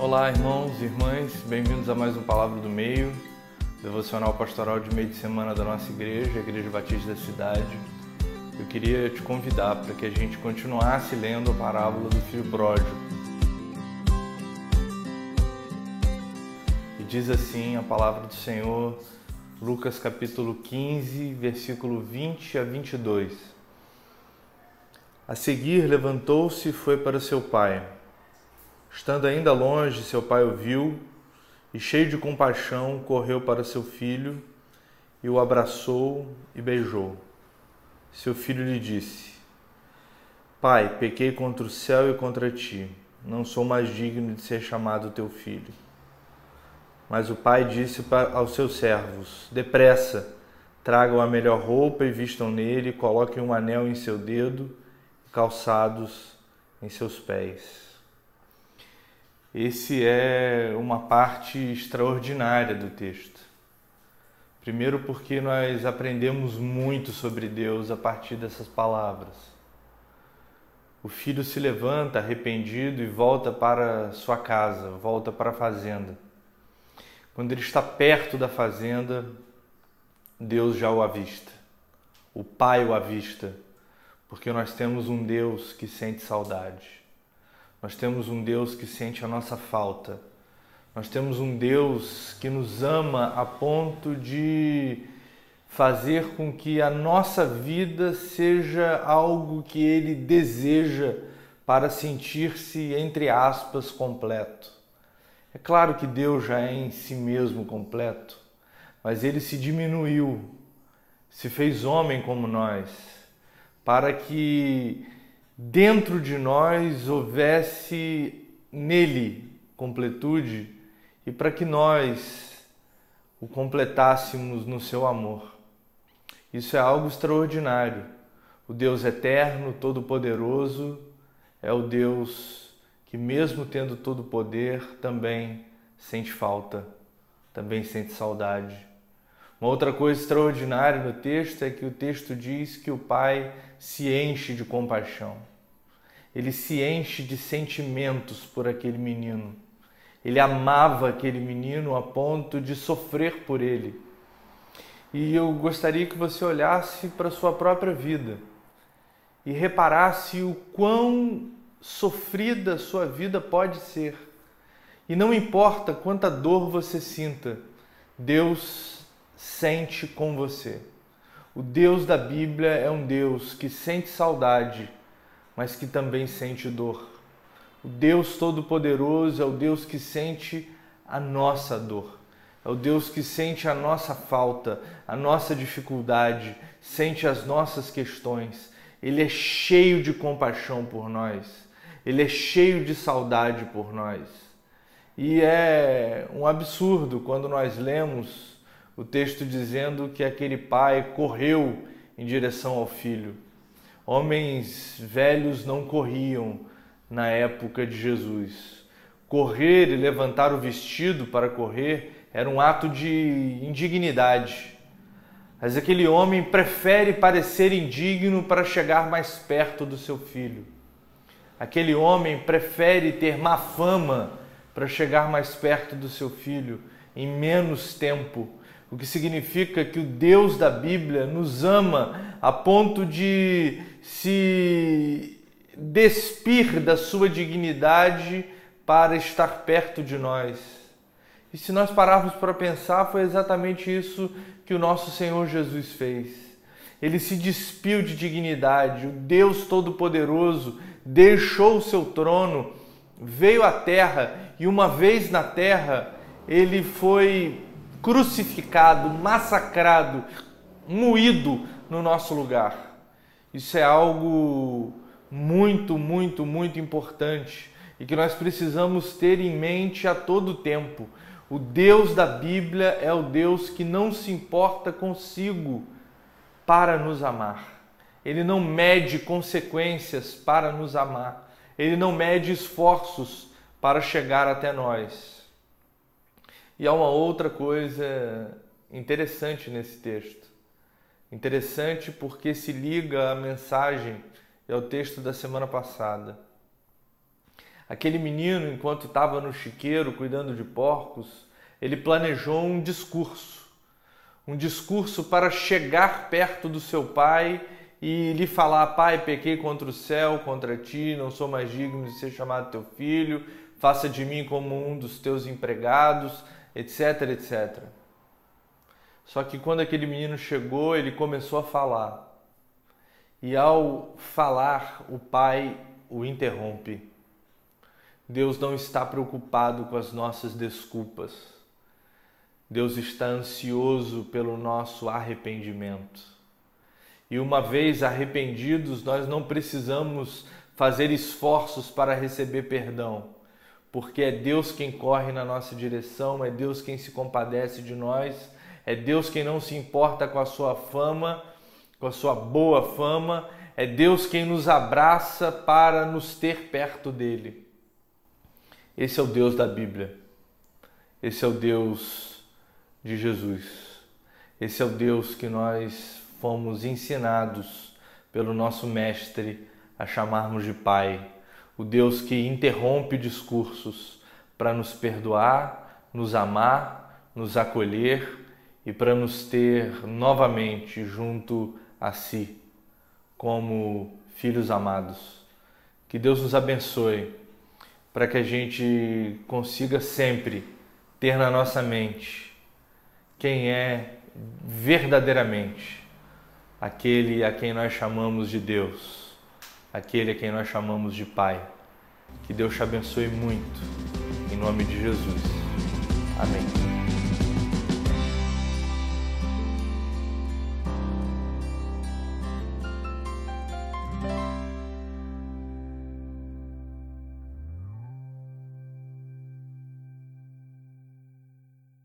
Olá, irmãos e irmãs, bem-vindos a mais um Palavra do Meio, devocional pastoral de meio de semana da nossa igreja, a Igreja Batista da Cidade. Eu queria te convidar para que a gente continuasse lendo a parábola do filho pródigo. E diz assim a palavra do Senhor, Lucas capítulo 15, versículo 20 a 22. A seguir, levantou-se e foi para seu pai. Estando ainda longe, seu pai o viu e, cheio de compaixão, correu para seu filho e o abraçou e beijou. Seu filho lhe disse: Pai, pequei contra o céu e contra ti, não sou mais digno de ser chamado teu filho. Mas o pai disse aos seus servos: Depressa, tragam a melhor roupa e vistam nele, coloquem um anel em seu dedo e calçados em seus pés. Esse é uma parte extraordinária do texto. Primeiro, porque nós aprendemos muito sobre Deus a partir dessas palavras. O filho se levanta arrependido e volta para sua casa, volta para a fazenda. Quando ele está perto da fazenda, Deus já o avista. O Pai o avista, porque nós temos um Deus que sente saudade. Nós temos um Deus que sente a nossa falta. Nós temos um Deus que nos ama a ponto de fazer com que a nossa vida seja algo que Ele deseja para sentir-se, entre aspas, completo. É claro que Deus já é em si mesmo completo, mas Ele se diminuiu, se fez homem como nós, para que dentro de nós houvesse nele completude e para que nós o completássemos no seu amor. Isso é algo extraordinário. O Deus eterno, todo-poderoso, é o Deus que, mesmo tendo todo o poder, também sente falta, também sente saudade. Uma outra coisa extraordinária no texto é que o texto diz que o Pai se enche de compaixão. Ele se enche de sentimentos por aquele menino. Ele amava aquele menino a ponto de sofrer por ele. E eu gostaria que você olhasse para a sua própria vida e reparasse o quão sofrida a sua vida pode ser. E não importa quanta dor você sinta, Deus sente com você. O Deus da Bíblia é um Deus que sente saudade, mas que também sente dor. O Deus Todo-Poderoso é o Deus que sente a nossa dor. É o Deus que sente a nossa falta, a nossa dificuldade, sente as nossas questões. Ele é cheio de compaixão por nós. Ele é cheio de saudade por nós. E é um absurdo quando nós lemos o texto dizendo que aquele pai correu em direção ao filho. Homens velhos não corriam na época de Jesus. Correr e levantar o vestido para correr era um ato de indignidade. Mas aquele homem prefere parecer indigno para chegar mais perto do seu filho. Aquele homem prefere ter má fama para chegar mais perto do seu filho em menos tempo o que significa que o Deus da Bíblia nos ama a ponto de se despir da sua dignidade para estar perto de nós. E se nós pararmos para pensar, foi exatamente isso que o nosso Senhor Jesus fez. Ele se despiu de dignidade, o Deus Todo-Poderoso deixou o seu trono, veio à terra e, uma vez na terra, ele foi crucificado, massacrado, moído no nosso lugar. Isso é algo muito, muito, muito importante e que nós precisamos ter em mente a todo tempo. O Deus da Bíblia é o Deus que não se importa consigo para nos amar. Ele não mede consequências para nos amar. Ele não mede esforços para chegar até nós. E há uma outra coisa interessante nesse texto. Interessante porque se liga à mensagem e ao texto da semana passada. Aquele menino, enquanto estava no chiqueiro cuidando de porcos, ele planejou um discurso. Um discurso para chegar perto do seu pai e lhe falar: Pai, pequei contra o céu, contra ti, não sou mais digno de ser chamado teu filho, faça de mim como um dos teus empregados, etc, etc. Só que quando aquele menino chegou, ele começou a falar. E ao falar, o pai o interrompe. Deus não está preocupado com as nossas desculpas. Deus está ansioso pelo nosso arrependimento. E uma vez arrependidos, nós não precisamos fazer esforços para receber perdão, porque é Deus quem corre na nossa direção, é Deus quem se compadece de nós, é Deus quem não se importa com a sua fama, com a sua boa fama, é Deus quem nos abraça para nos ter perto dele. Esse é o Deus da Bíblia. Esse é o Deus de Jesus. Esse é o Deus que nós fomos ensinados pelo nosso Mestre a chamarmos de Pai. O Deus que interrompe discursos para nos perdoar, nos amar, nos acolher e para nos ter novamente junto a si, como filhos amados. Que Deus nos abençoe para que a gente consiga sempre ter na nossa mente quem é verdadeiramente aquele a quem nós chamamos de Deus, aquele a quem nós chamamos de Pai. Que Deus te abençoe muito, em nome de Jesus. Amém.